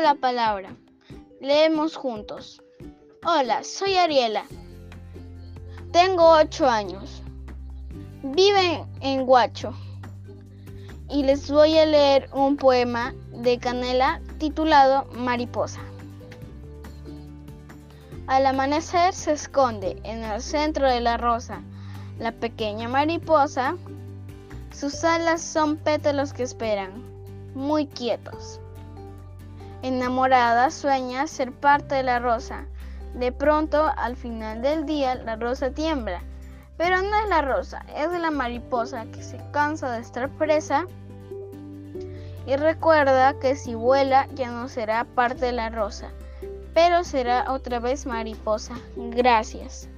la palabra. Leemos juntos. Hola, soy Ariela. Tengo ocho años. Viven en Guacho. Y les voy a leer un poema de Canela titulado Mariposa. Al amanecer se esconde en el centro de la rosa la pequeña mariposa. Sus alas son pétalos que esperan, muy quietos. Enamorada sueña ser parte de la rosa. De pronto, al final del día, la rosa tiembla. Pero no es la rosa, es la mariposa que se cansa de estar presa y recuerda que si vuela ya no será parte de la rosa pero será otra vez mariposa. Gracias.